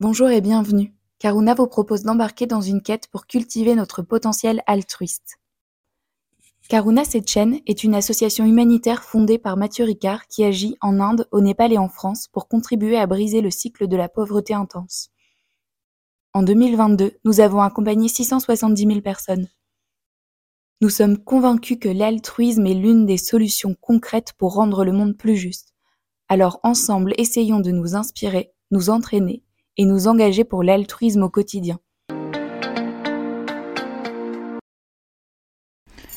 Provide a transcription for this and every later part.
Bonjour et bienvenue. Karuna vous propose d'embarquer dans une quête pour cultiver notre potentiel altruiste. Karuna Sechen est une association humanitaire fondée par Mathieu Ricard qui agit en Inde, au Népal et en France pour contribuer à briser le cycle de la pauvreté intense. En 2022, nous avons accompagné 670 000 personnes. Nous sommes convaincus que l'altruisme est l'une des solutions concrètes pour rendre le monde plus juste. Alors ensemble, essayons de nous inspirer, nous entraîner et nous engager pour l'altruisme au quotidien.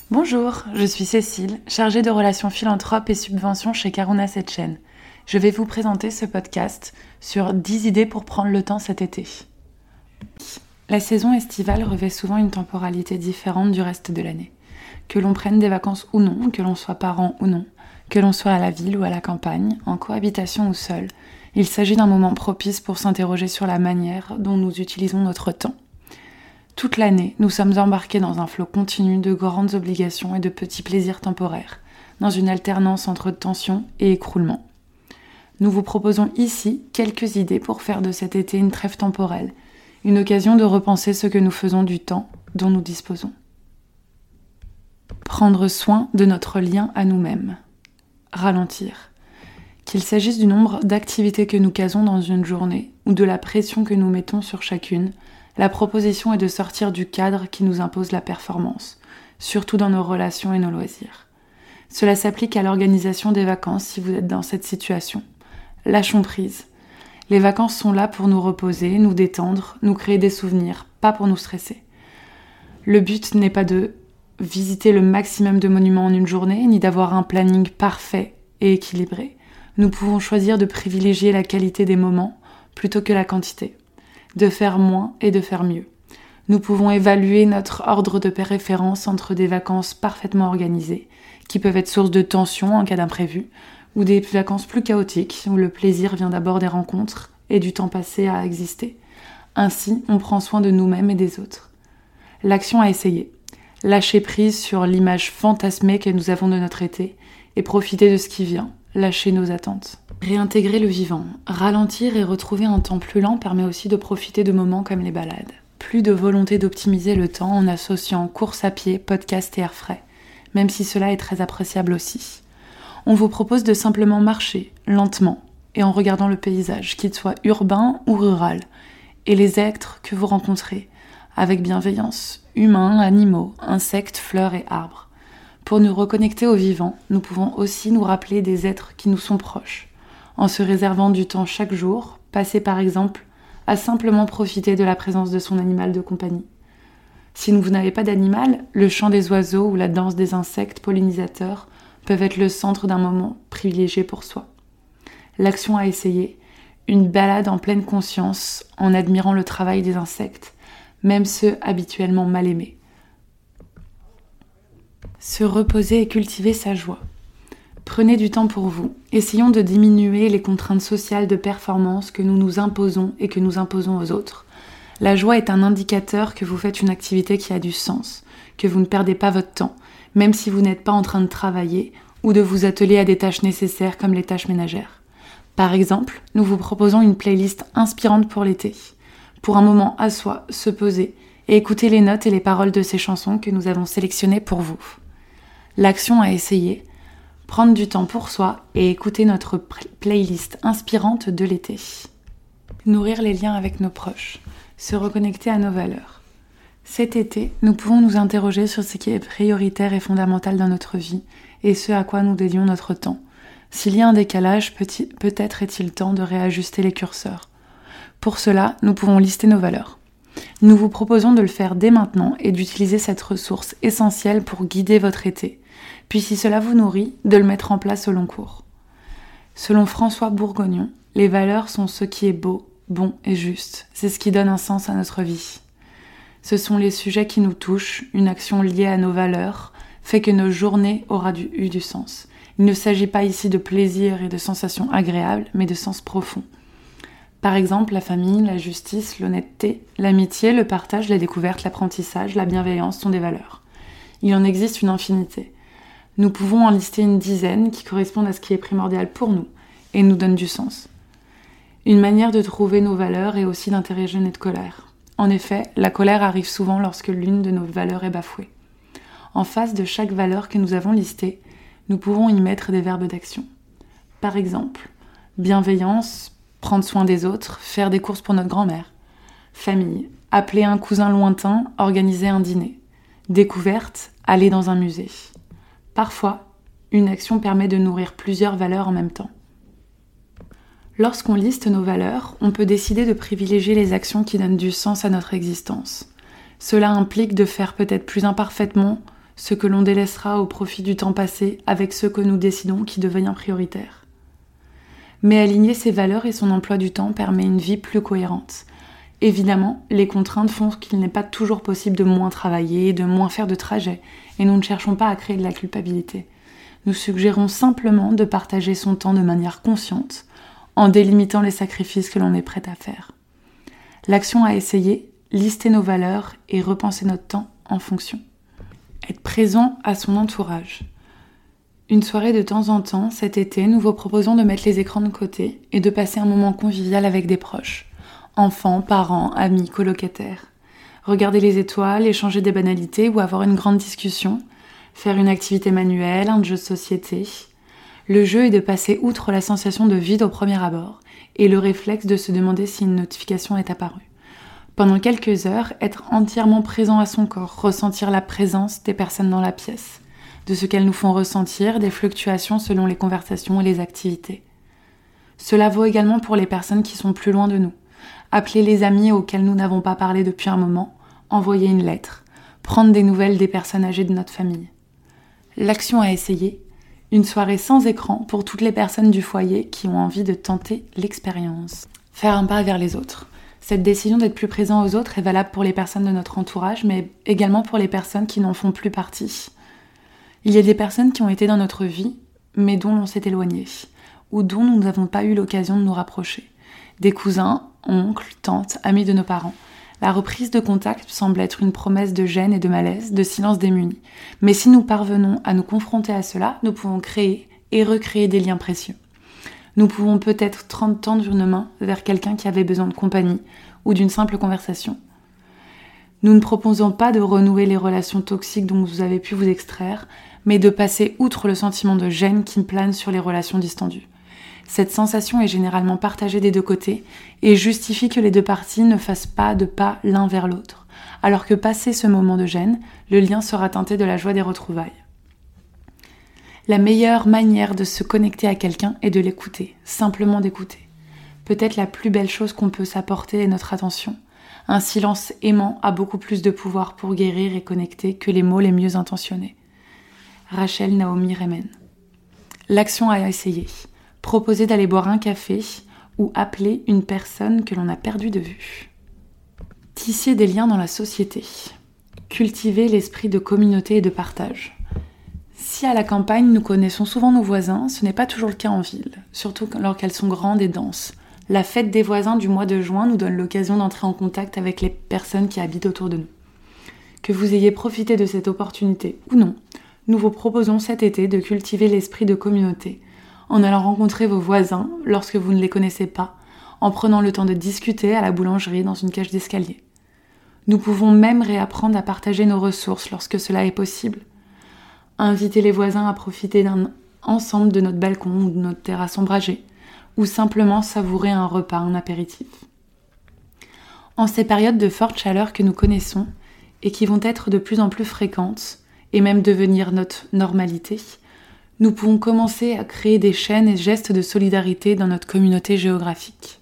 Bonjour, je suis Cécile, chargée de relations philanthropes et subventions chez Karuna Setchen. Je vais vous présenter ce podcast sur 10 idées pour prendre le temps cet été. La saison estivale revêt souvent une temporalité différente du reste de l'année. Que l'on prenne des vacances ou non, que l'on soit parent ou non, que l'on soit à la ville ou à la campagne, en cohabitation ou seul, il s'agit d'un moment propice pour s'interroger sur la manière dont nous utilisons notre temps. Toute l'année, nous sommes embarqués dans un flot continu de grandes obligations et de petits plaisirs temporaires, dans une alternance entre tension et écroulement. Nous vous proposons ici quelques idées pour faire de cet été une trêve temporelle, une occasion de repenser ce que nous faisons du temps dont nous disposons. Prendre soin de notre lien à nous-mêmes. Ralentir. Qu'il s'agisse du nombre d'activités que nous casons dans une journée ou de la pression que nous mettons sur chacune, la proposition est de sortir du cadre qui nous impose la performance, surtout dans nos relations et nos loisirs. Cela s'applique à l'organisation des vacances si vous êtes dans cette situation. Lâchons prise. Les vacances sont là pour nous reposer, nous détendre, nous créer des souvenirs, pas pour nous stresser. Le but n'est pas de visiter le maximum de monuments en une journée, ni d'avoir un planning parfait et équilibré nous pouvons choisir de privilégier la qualité des moments plutôt que la quantité, de faire moins et de faire mieux. Nous pouvons évaluer notre ordre de référence entre des vacances parfaitement organisées, qui peuvent être source de tension en cas d'imprévu, ou des vacances plus chaotiques, où le plaisir vient d'abord des rencontres et du temps passé à exister. Ainsi, on prend soin de nous-mêmes et des autres. L'action à essayer. Lâcher prise sur l'image fantasmée que nous avons de notre été et profiter de ce qui vient, lâcher nos attentes. Réintégrer le vivant, ralentir et retrouver un temps plus lent permet aussi de profiter de moments comme les balades. Plus de volonté d'optimiser le temps en associant course à pied, podcast et air frais, même si cela est très appréciable aussi. On vous propose de simplement marcher, lentement, et en regardant le paysage, qu'il soit urbain ou rural, et les êtres que vous rencontrez, avec bienveillance, humains, animaux, insectes, fleurs et arbres. Pour nous reconnecter au vivant, nous pouvons aussi nous rappeler des êtres qui nous sont proches, en se réservant du temps chaque jour, passer par exemple à simplement profiter de la présence de son animal de compagnie. Si vous n'avez pas d'animal, le chant des oiseaux ou la danse des insectes pollinisateurs peuvent être le centre d'un moment privilégié pour soi. L'action à essayer, une balade en pleine conscience en admirant le travail des insectes, même ceux habituellement mal aimés se reposer et cultiver sa joie. Prenez du temps pour vous. Essayons de diminuer les contraintes sociales de performance que nous nous imposons et que nous imposons aux autres. La joie est un indicateur que vous faites une activité qui a du sens, que vous ne perdez pas votre temps, même si vous n'êtes pas en train de travailler ou de vous atteler à des tâches nécessaires comme les tâches ménagères. Par exemple, nous vous proposons une playlist inspirante pour l'été. Pour un moment à soi, se poser et écouter les notes et les paroles de ces chansons que nous avons sélectionnées pour vous l'action à essayer, prendre du temps pour soi et écouter notre playlist inspirante de l'été. Nourrir les liens avec nos proches, se reconnecter à nos valeurs. Cet été, nous pouvons nous interroger sur ce qui est prioritaire et fondamental dans notre vie et ce à quoi nous dédions notre temps. S'il y a un décalage, peut-être est-il temps de réajuster les curseurs. Pour cela, nous pouvons lister nos valeurs. Nous vous proposons de le faire dès maintenant et d'utiliser cette ressource essentielle pour guider votre été, puis si cela vous nourrit, de le mettre en place au long cours. Selon François Bourgognon, les valeurs sont ce qui est beau, bon et juste. C'est ce qui donne un sens à notre vie. Ce sont les sujets qui nous touchent, une action liée à nos valeurs fait que nos journées aura eu du sens. Il ne s'agit pas ici de plaisir et de sensations agréables, mais de sens profond. Par exemple, la famille, la justice, l'honnêteté, l'amitié, le partage, la découverte, l'apprentissage, la bienveillance sont des valeurs. Il en existe une infinité. Nous pouvons en lister une dizaine qui correspondent à ce qui est primordial pour nous et nous donnent du sens. une manière de trouver nos valeurs et aussi d'interroger notre colère. En effet, la colère arrive souvent lorsque l'une de nos valeurs est bafouée. En face de chaque valeur que nous avons listée, nous pouvons y mettre des verbes d'action. Par exemple, bienveillance, prendre soin des autres, faire des courses pour notre grand-mère. Famille, appeler un cousin lointain, organiser un dîner. Découverte, aller dans un musée. Parfois, une action permet de nourrir plusieurs valeurs en même temps. Lorsqu'on liste nos valeurs, on peut décider de privilégier les actions qui donnent du sens à notre existence. Cela implique de faire peut-être plus imparfaitement ce que l'on délaissera au profit du temps passé avec ce que nous décidons qui devient prioritaire. Mais aligner ses valeurs et son emploi du temps permet une vie plus cohérente. Évidemment, les contraintes font qu'il n'est pas toujours possible de moins travailler, de moins faire de trajets, et nous ne cherchons pas à créer de la culpabilité. Nous suggérons simplement de partager son temps de manière consciente, en délimitant les sacrifices que l'on est prêt à faire. L'action à essayer, lister nos valeurs et repenser notre temps en fonction. Être présent à son entourage. Une soirée de temps en temps, cet été, nous vous proposons de mettre les écrans de côté et de passer un moment convivial avec des proches. Enfants, parents, amis, colocataires. Regarder les étoiles, échanger des banalités ou avoir une grande discussion. Faire une activité manuelle, un jeu de société, le jeu est de passer outre la sensation de vide au premier abord et le réflexe de se demander si une notification est apparue. Pendant quelques heures, être entièrement présent à son corps, ressentir la présence des personnes dans la pièce, de ce qu'elles nous font ressentir, des fluctuations selon les conversations et les activités. Cela vaut également pour les personnes qui sont plus loin de nous. Appeler les amis auxquels nous n'avons pas parlé depuis un moment, envoyer une lettre, prendre des nouvelles des personnes âgées de notre famille. L'action à essayer, une soirée sans écran pour toutes les personnes du foyer qui ont envie de tenter l'expérience. Faire un pas vers les autres. Cette décision d'être plus présent aux autres est valable pour les personnes de notre entourage, mais également pour les personnes qui n'en font plus partie. Il y a des personnes qui ont été dans notre vie, mais dont l'on s'est éloigné, ou dont nous n'avons pas eu l'occasion de nous rapprocher. Des cousins, oncles, tantes, amis de nos parents. La reprise de contact semble être une promesse de gêne et de malaise, de silence démuni. Mais si nous parvenons à nous confronter à cela, nous pouvons créer et recréer des liens précieux. Nous pouvons peut-être tendre une main vers quelqu'un qui avait besoin de compagnie ou d'une simple conversation. Nous ne proposons pas de renouer les relations toxiques dont vous avez pu vous extraire, mais de passer outre le sentiment de gêne qui plane sur les relations distendues. Cette sensation est généralement partagée des deux côtés et justifie que les deux parties ne fassent pas de pas l'un vers l'autre, alors que passé ce moment de gêne, le lien sera teinté de la joie des retrouvailles. La meilleure manière de se connecter à quelqu'un est de l'écouter, simplement d'écouter. Peut-être la plus belle chose qu'on peut s'apporter est notre attention. Un silence aimant a beaucoup plus de pouvoir pour guérir et connecter que les mots les mieux intentionnés. Rachel Naomi Remen. L'action à essayer proposer d'aller boire un café ou appeler une personne que l'on a perdue de vue. Tisser des liens dans la société. Cultiver l'esprit de communauté et de partage. Si à la campagne nous connaissons souvent nos voisins, ce n'est pas toujours le cas en ville, surtout lorsqu'elles sont grandes et denses. La fête des voisins du mois de juin nous donne l'occasion d'entrer en contact avec les personnes qui habitent autour de nous. Que vous ayez profité de cette opportunité ou non, nous vous proposons cet été de cultiver l'esprit de communauté, en allant rencontrer vos voisins lorsque vous ne les connaissez pas, en prenant le temps de discuter à la boulangerie dans une cage d'escalier. Nous pouvons même réapprendre à partager nos ressources lorsque cela est possible. Inviter les voisins à profiter d'un ensemble de notre balcon ou de notre terrasse ombragée, ou simplement savourer un repas, un apéritif. En ces périodes de forte chaleur que nous connaissons et qui vont être de plus en plus fréquentes et même devenir notre normalité, nous pouvons commencer à créer des chaînes et gestes de solidarité dans notre communauté géographique.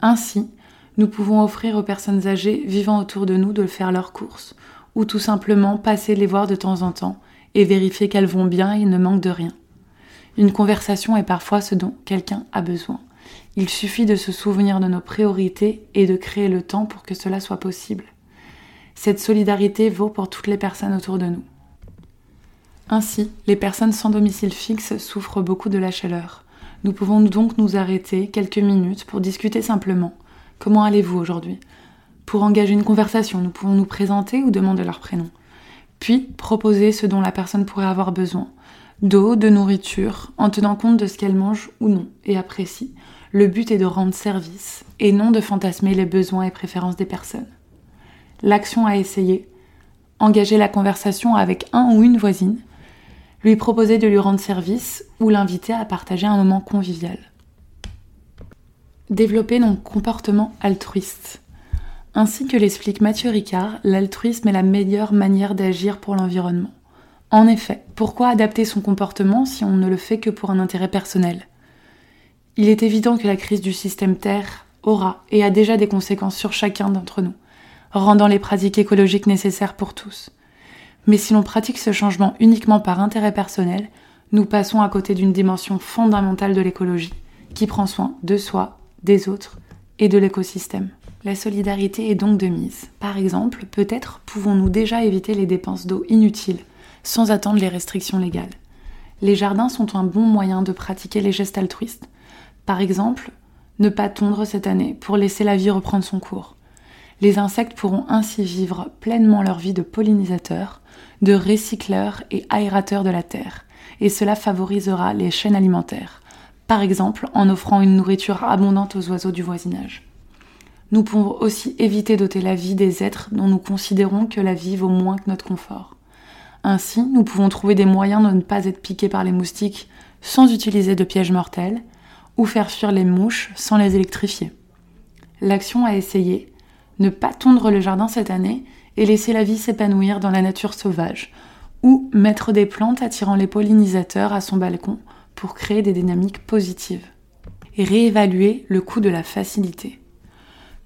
Ainsi, nous pouvons offrir aux personnes âgées vivant autour de nous de faire leurs courses, ou tout simplement passer les voir de temps en temps et vérifier qu'elles vont bien et ne manquent de rien. Une conversation est parfois ce dont quelqu'un a besoin. Il suffit de se souvenir de nos priorités et de créer le temps pour que cela soit possible. Cette solidarité vaut pour toutes les personnes autour de nous. Ainsi, les personnes sans domicile fixe souffrent beaucoup de la chaleur. Nous pouvons donc nous arrêter quelques minutes pour discuter simplement. Comment allez-vous aujourd'hui? Pour engager une conversation, nous pouvons nous présenter ou demander leur prénom. Puis proposer ce dont la personne pourrait avoir besoin. D'eau, de nourriture, en tenant compte de ce qu'elle mange ou non et apprécie. Le but est de rendre service et non de fantasmer les besoins et préférences des personnes. L'action à essayer, engager la conversation avec un ou une voisine, lui proposer de lui rendre service ou l'inviter à partager un moment convivial. Développer nos comportements altruistes. Ainsi que l'explique Mathieu Ricard, l'altruisme est la meilleure manière d'agir pour l'environnement. En effet, pourquoi adapter son comportement si on ne le fait que pour un intérêt personnel? Il est évident que la crise du système Terre aura et a déjà des conséquences sur chacun d'entre nous, rendant les pratiques écologiques nécessaires pour tous. Mais si l'on pratique ce changement uniquement par intérêt personnel, nous passons à côté d'une dimension fondamentale de l'écologie, qui prend soin de soi, des autres et de l'écosystème. La solidarité est donc de mise. Par exemple, peut-être pouvons-nous déjà éviter les dépenses d'eau inutiles sans attendre les restrictions légales. Les jardins sont un bon moyen de pratiquer les gestes altruistes. Par exemple, ne pas tondre cette année pour laisser la vie reprendre son cours. Les insectes pourront ainsi vivre pleinement leur vie de pollinisateurs, de recycleurs et aérateurs de la terre, et cela favorisera les chaînes alimentaires, par exemple en offrant une nourriture abondante aux oiseaux du voisinage. Nous pouvons aussi éviter d'ôter la vie des êtres dont nous considérons que la vie vaut moins que notre confort. Ainsi, nous pouvons trouver des moyens de ne pas être piqués par les moustiques sans utiliser de pièges mortels, ou faire fuir les mouches sans les électrifier. L'action à essayer, ne pas tondre le jardin cette année et laisser la vie s'épanouir dans la nature sauvage, ou mettre des plantes attirant les pollinisateurs à son balcon pour créer des dynamiques positives. Et réévaluer le coût de la facilité.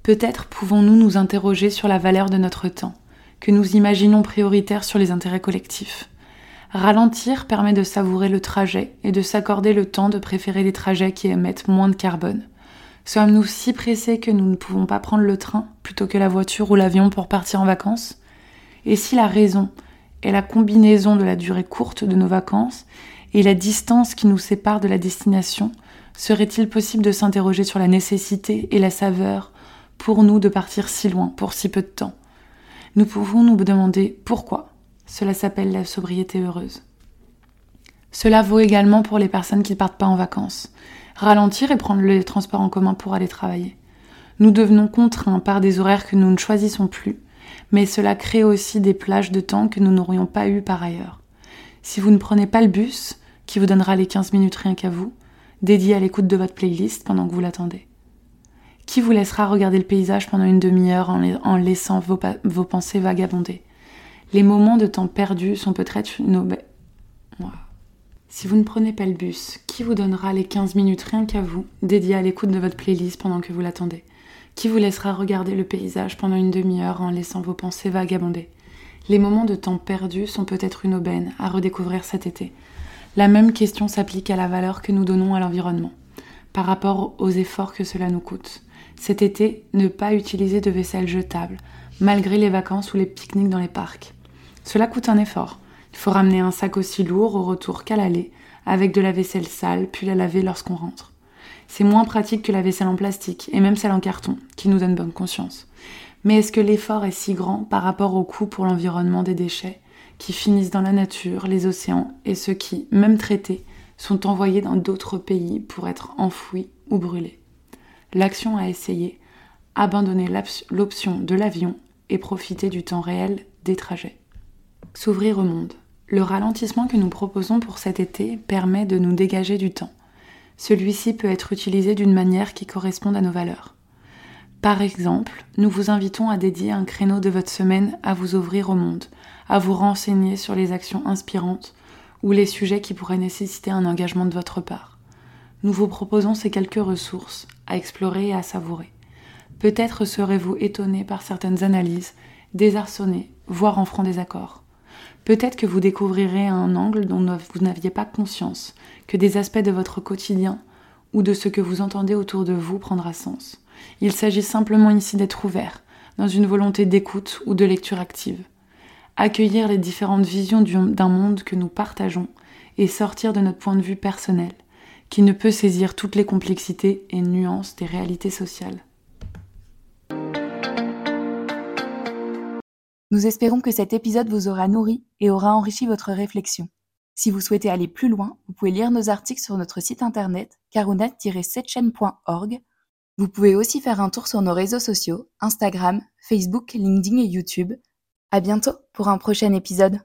Peut-être pouvons-nous nous interroger sur la valeur de notre temps que nous imaginons prioritaire sur les intérêts collectifs. Ralentir permet de savourer le trajet et de s'accorder le temps de préférer des trajets qui émettent moins de carbone. Sommes-nous si pressés que nous ne pouvons pas prendre le train plutôt que la voiture ou l'avion pour partir en vacances? Et si la raison est la combinaison de la durée courte de nos vacances et la distance qui nous sépare de la destination, serait-il possible de s'interroger sur la nécessité et la saveur pour nous de partir si loin pour si peu de temps? Nous pouvons nous demander pourquoi. Cela s'appelle la sobriété heureuse. Cela vaut également pour les personnes qui ne partent pas en vacances. Ralentir et prendre les transports en commun pour aller travailler. Nous devenons contraints par des horaires que nous ne choisissons plus, mais cela crée aussi des plages de temps que nous n'aurions pas eues par ailleurs. Si vous ne prenez pas le bus, qui vous donnera les 15 minutes rien qu'à vous, dédié à l'écoute de votre playlist pendant que vous l'attendez. Qui vous laissera regarder le paysage pendant une demi-heure en, laissant vos, pensées vagabonder? Les moments de temps perdus sont peut-être nos... Si vous ne prenez pas le bus, qui vous donnera les 15 minutes rien qu'à vous, dédiées à l'écoute de votre playlist pendant que vous l'attendez? Qui vous laissera regarder le paysage pendant une demi-heure en laissant vos pensées vagabonder? Les moments de temps perdus sont peut-être une aubaine à redécouvrir cet été. La même question s'applique à la valeur que nous donnons à l'environnement, par rapport aux efforts que cela nous coûte. Cet été, ne pas utiliser de vaisselle jetable, malgré les vacances ou les pique-niques dans les parcs. Cela coûte un effort. Il faut ramener un sac aussi lourd au retour qu'à l'aller, avec de la vaisselle sale, puis la laver lorsqu'on rentre. C'est moins pratique que la vaisselle en plastique, et même celle en carton, qui nous donne bonne conscience. Mais est-ce que l'effort est si grand par rapport au coût pour l'environnement des déchets, qui finissent dans la nature, les océans, et ceux qui, même traités, sont envoyés dans d'autres pays pour être enfouis ou brûlés? L'action à essayer, abandonner l'option de l'avion et profiter du temps réel des trajets. S'ouvrir au monde. Le ralentissement que nous proposons pour cet été permet de nous dégager du temps. Celui-ci peut être utilisé d'une manière qui corresponde à nos valeurs. Par exemple, nous vous invitons à dédier un créneau de votre semaine à vous ouvrir au monde, à vous renseigner sur les actions inspirantes ou les sujets qui pourraient nécessiter un engagement de votre part nous vous proposons ces quelques ressources à explorer et à savourer. Peut-être serez-vous étonné par certaines analyses, désarçonné, voire en franc désaccord. Peut-être que vous découvrirez un angle dont vous n'aviez pas conscience, que des aspects de votre quotidien ou de ce que vous entendez autour de vous prendra sens. Il s'agit simplement ici d'être ouvert, dans une volonté d'écoute ou de lecture active. Accueillir les différentes visions d'un monde que nous partageons et sortir de notre point de vue personnel qui ne peut saisir toutes les complexités et nuances des réalités sociales. Nous espérons que cet épisode vous aura nourri et aura enrichi votre réflexion. Si vous souhaitez aller plus loin, vous pouvez lire nos articles sur notre site internet karuna-setchen.org. Vous pouvez aussi faire un tour sur nos réseaux sociaux, Instagram, Facebook, LinkedIn et YouTube. À bientôt pour un prochain épisode.